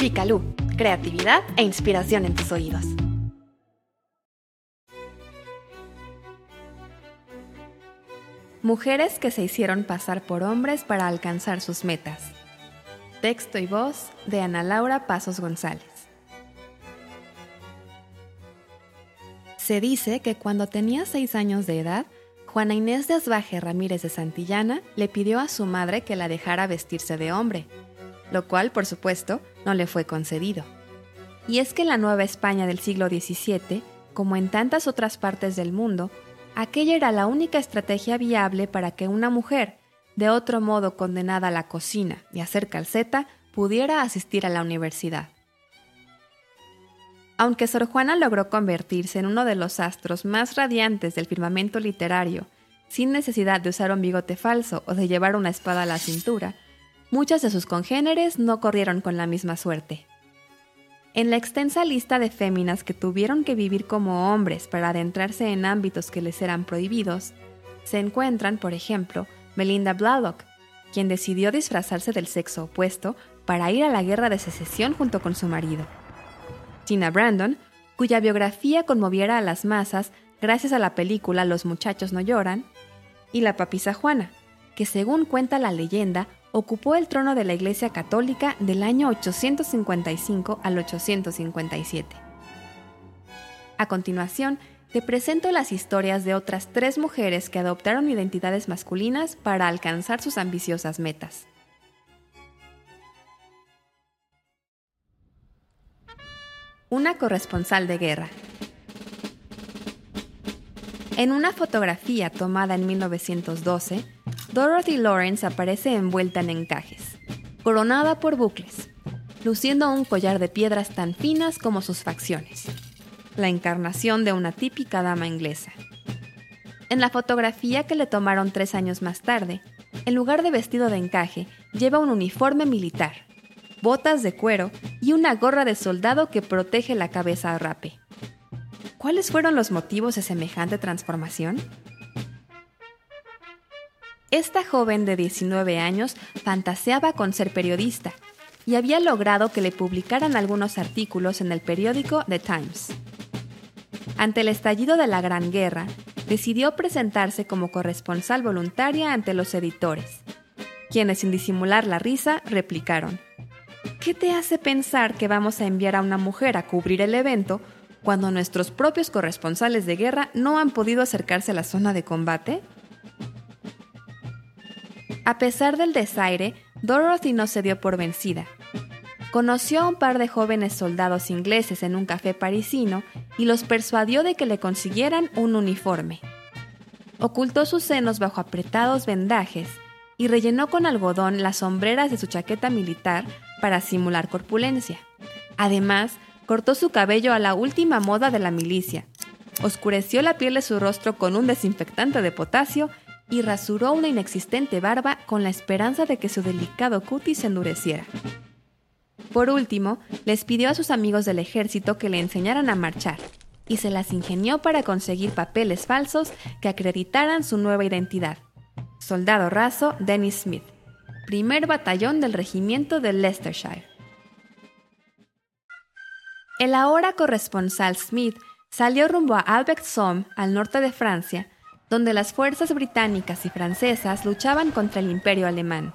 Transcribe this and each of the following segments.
Picalú, creatividad e inspiración en tus oídos. Mujeres que se hicieron pasar por hombres para alcanzar sus metas. Texto y voz de Ana Laura Pasos González. Se dice que cuando tenía seis años de edad, Juana Inés de Asbaje Ramírez de Santillana le pidió a su madre que la dejara vestirse de hombre, lo cual, por supuesto, no le fue concedido. Y es que la Nueva España del siglo XVII, como en tantas otras partes del mundo, aquella era la única estrategia viable para que una mujer, de otro modo condenada a la cocina y a hacer calceta, pudiera asistir a la universidad. Aunque Sor Juana logró convertirse en uno de los astros más radiantes del firmamento literario, sin necesidad de usar un bigote falso o de llevar una espada a la cintura, muchas de sus congéneres no corrieron con la misma suerte. En la extensa lista de féminas que tuvieron que vivir como hombres para adentrarse en ámbitos que les eran prohibidos, se encuentran, por ejemplo, Melinda Bladdock, quien decidió disfrazarse del sexo opuesto para ir a la guerra de secesión junto con su marido. Tina Brandon, cuya biografía conmoviera a las masas gracias a la película Los muchachos no lloran, y la papisa Juana, que según cuenta la leyenda, ocupó el trono de la Iglesia Católica del año 855 al 857. A continuación, te presento las historias de otras tres mujeres que adoptaron identidades masculinas para alcanzar sus ambiciosas metas. una corresponsal de guerra. En una fotografía tomada en 1912, Dorothy Lawrence aparece envuelta en encajes, coronada por bucles, luciendo un collar de piedras tan finas como sus facciones, la encarnación de una típica dama inglesa. En la fotografía que le tomaron tres años más tarde, en lugar de vestido de encaje, lleva un uniforme militar, botas de cuero y una gorra de soldado que protege la cabeza a rape. ¿Cuáles fueron los motivos de semejante transformación? Esta joven de 19 años fantaseaba con ser periodista y había logrado que le publicaran algunos artículos en el periódico The Times. Ante el estallido de la Gran Guerra, decidió presentarse como corresponsal voluntaria ante los editores, quienes sin disimular la risa replicaron, ¿Qué te hace pensar que vamos a enviar a una mujer a cubrir el evento cuando nuestros propios corresponsales de guerra no han podido acercarse a la zona de combate? A pesar del desaire, Dorothy no se dio por vencida. Conoció a un par de jóvenes soldados ingleses en un café parisino y los persuadió de que le consiguieran un uniforme. Ocultó sus senos bajo apretados vendajes y rellenó con algodón las sombreras de su chaqueta militar para simular corpulencia. Además, cortó su cabello a la última moda de la milicia, oscureció la piel de su rostro con un desinfectante de potasio y rasuró una inexistente barba con la esperanza de que su delicado cutis se endureciera. Por último, les pidió a sus amigos del ejército que le enseñaran a marchar, y se las ingenió para conseguir papeles falsos que acreditaran su nueva identidad. Soldado raso Dennis Smith primer batallón del regimiento de Leicestershire. El ahora corresponsal Smith salió rumbo a Albert Somme, al norte de Francia, donde las fuerzas británicas y francesas luchaban contra el imperio alemán.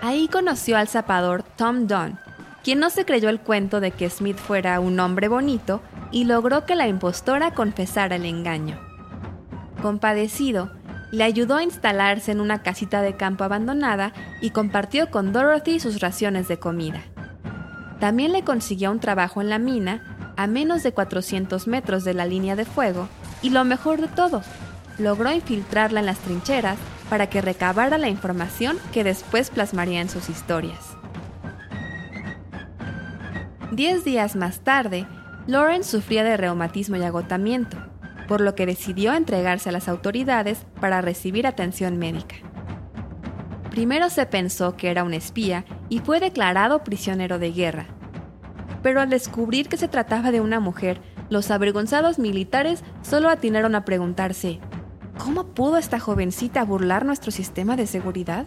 Ahí conoció al zapador Tom Dunn, quien no se creyó el cuento de que Smith fuera un hombre bonito y logró que la impostora confesara el engaño. Compadecido, le ayudó a instalarse en una casita de campo abandonada y compartió con Dorothy sus raciones de comida. También le consiguió un trabajo en la mina, a menos de 400 metros de la línea de fuego, y lo mejor de todo, logró infiltrarla en las trincheras para que recabara la información que después plasmaría en sus historias. Diez días más tarde, Lawrence sufría de reumatismo y agotamiento por lo que decidió entregarse a las autoridades para recibir atención médica. Primero se pensó que era un espía y fue declarado prisionero de guerra. Pero al descubrir que se trataba de una mujer, los avergonzados militares solo atinaron a preguntarse, ¿cómo pudo esta jovencita burlar nuestro sistema de seguridad?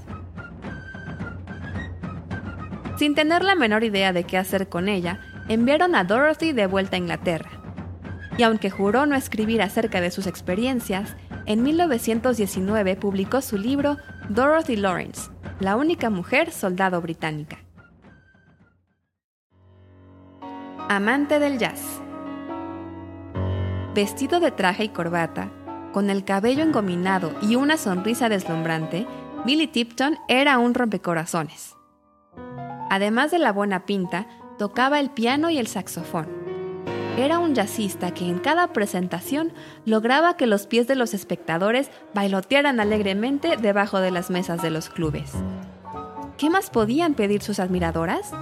Sin tener la menor idea de qué hacer con ella, enviaron a Dorothy de vuelta a Inglaterra. Y aunque juró no escribir acerca de sus experiencias, en 1919 publicó su libro Dorothy Lawrence, la única mujer soldado británica. Amante del jazz. Vestido de traje y corbata, con el cabello engominado y una sonrisa deslumbrante, Billy Tipton era un rompecorazones. Además de la buena pinta, tocaba el piano y el saxofón. Era un jazzista que en cada presentación lograba que los pies de los espectadores bailotearan alegremente debajo de las mesas de los clubes. ¿Qué más podían pedir sus admiradoras?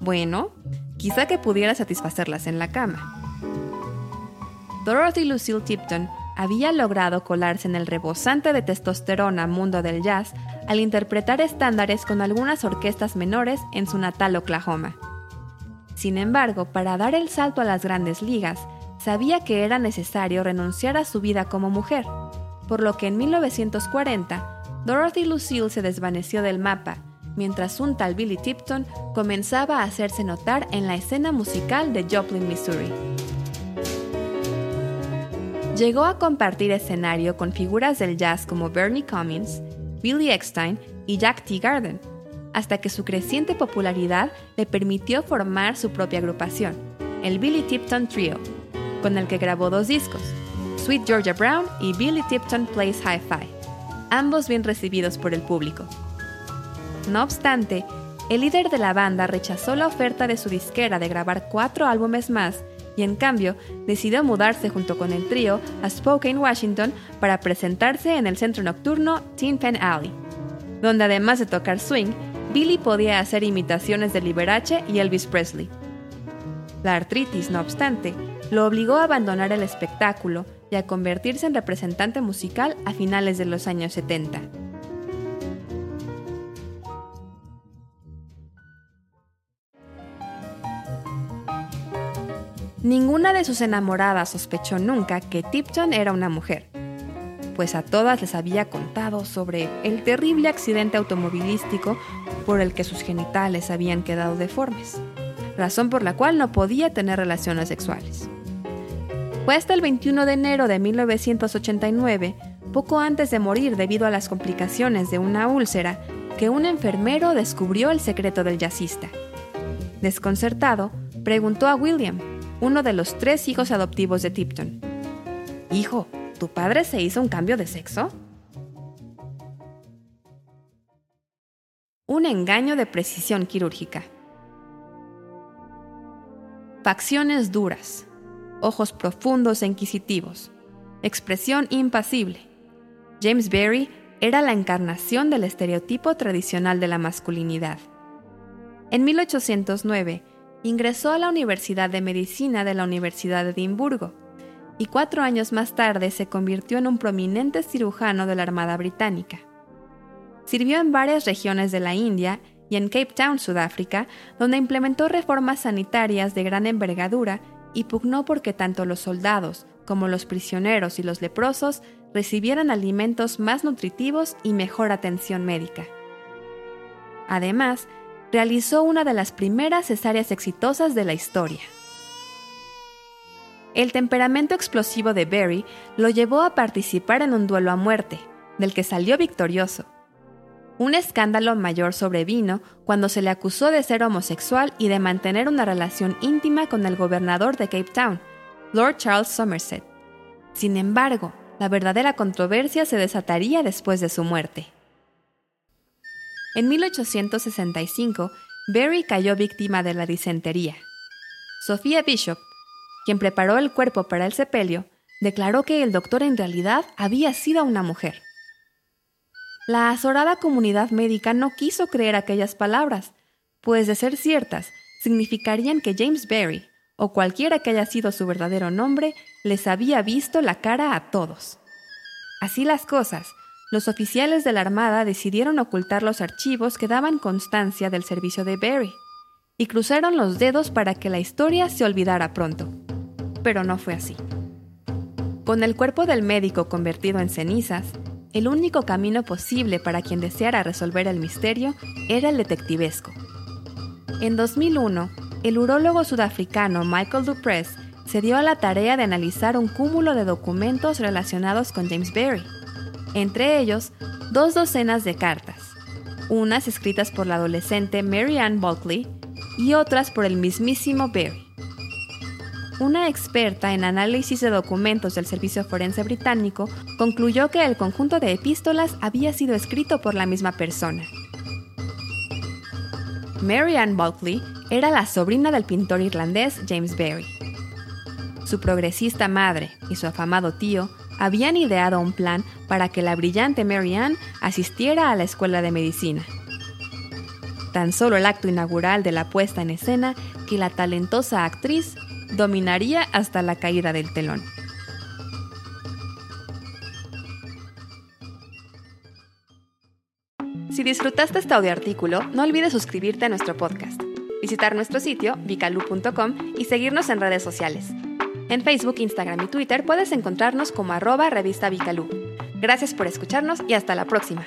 Bueno, quizá que pudiera satisfacerlas en la cama. Dorothy Lucille Tipton había logrado colarse en el rebosante de testosterona mundo del jazz al interpretar estándares con algunas orquestas menores en su natal Oklahoma. Sin embargo, para dar el salto a las grandes ligas, sabía que era necesario renunciar a su vida como mujer, por lo que en 1940 Dorothy Lucille se desvaneció del mapa, mientras un tal Billy Tipton comenzaba a hacerse notar en la escena musical de Joplin, Missouri. Llegó a compartir escenario con figuras del jazz como Bernie Cummings, Billy Eckstein y Jack T. Garden, hasta que su creciente popularidad le permitió formar su propia agrupación, el Billy Tipton Trio, con el que grabó dos discos, Sweet Georgia Brown y Billy Tipton Plays Hi-Fi, ambos bien recibidos por el público. No obstante, el líder de la banda rechazó la oferta de su disquera de grabar cuatro álbumes más y en cambio decidió mudarse junto con el trío a Spokane, Washington, para presentarse en el centro nocturno Tin Pan Alley, donde además de tocar swing, Billy podía hacer imitaciones de Liberace y Elvis Presley. La artritis, no obstante, lo obligó a abandonar el espectáculo y a convertirse en representante musical a finales de los años 70. Ninguna de sus enamoradas sospechó nunca que Tipton era una mujer, pues a todas les había contado sobre el terrible accidente automovilístico por el que sus genitales habían quedado deformes, razón por la cual no podía tener relaciones sexuales. Fue hasta el 21 de enero de 1989, poco antes de morir debido a las complicaciones de una úlcera, que un enfermero descubrió el secreto del jazzista. Desconcertado, preguntó a William, uno de los tres hijos adoptivos de Tipton. Hijo, ¿tu padre se hizo un cambio de sexo? Un engaño de precisión quirúrgica. Facciones duras, ojos profundos e inquisitivos, expresión impasible. James Berry era la encarnación del estereotipo tradicional de la masculinidad. En 1809, ingresó a la Universidad de Medicina de la Universidad de Edimburgo y cuatro años más tarde se convirtió en un prominente cirujano de la Armada Británica. Sirvió en varias regiones de la India y en Cape Town, Sudáfrica, donde implementó reformas sanitarias de gran envergadura y pugnó porque tanto los soldados como los prisioneros y los leprosos recibieran alimentos más nutritivos y mejor atención médica. Además, realizó una de las primeras cesáreas exitosas de la historia. El temperamento explosivo de Barry lo llevó a participar en un duelo a muerte, del que salió victorioso. Un escándalo mayor sobrevino cuando se le acusó de ser homosexual y de mantener una relación íntima con el gobernador de Cape Town, Lord Charles Somerset. Sin embargo, la verdadera controversia se desataría después de su muerte. En 1865, Barry cayó víctima de la disentería. Sofía Bishop, quien preparó el cuerpo para el sepelio, declaró que el doctor en realidad había sido una mujer. La azorada comunidad médica no quiso creer aquellas palabras, pues de ser ciertas, significarían que James Barry, o cualquiera que haya sido su verdadero nombre, les había visto la cara a todos. Así las cosas, los oficiales de la Armada decidieron ocultar los archivos que daban constancia del servicio de Barry, y cruzaron los dedos para que la historia se olvidara pronto. Pero no fue así. Con el cuerpo del médico convertido en cenizas, el único camino posible para quien deseara resolver el misterio era el detectivesco. En 2001, el urólogo sudafricano Michael Dupress se dio a la tarea de analizar un cúmulo de documentos relacionados con James Berry, entre ellos dos docenas de cartas, unas escritas por la adolescente Mary Ann Bulkley y otras por el mismísimo Berry. Una experta en análisis de documentos del Servicio Forense Británico concluyó que el conjunto de epístolas había sido escrito por la misma persona. Mary Ann Bulkley era la sobrina del pintor irlandés James Berry. Su progresista madre y su afamado tío habían ideado un plan para que la brillante Mary Ann asistiera a la escuela de medicina. Tan solo el acto inaugural de la puesta en escena que la talentosa actriz dominaría hasta la caída del telón. Si disfrutaste este artículo, no olvides suscribirte a nuestro podcast, visitar nuestro sitio vicalu.com y seguirnos en redes sociales. En Facebook, Instagram y Twitter puedes encontrarnos como arroba revista Vicalú. Gracias por escucharnos y hasta la próxima.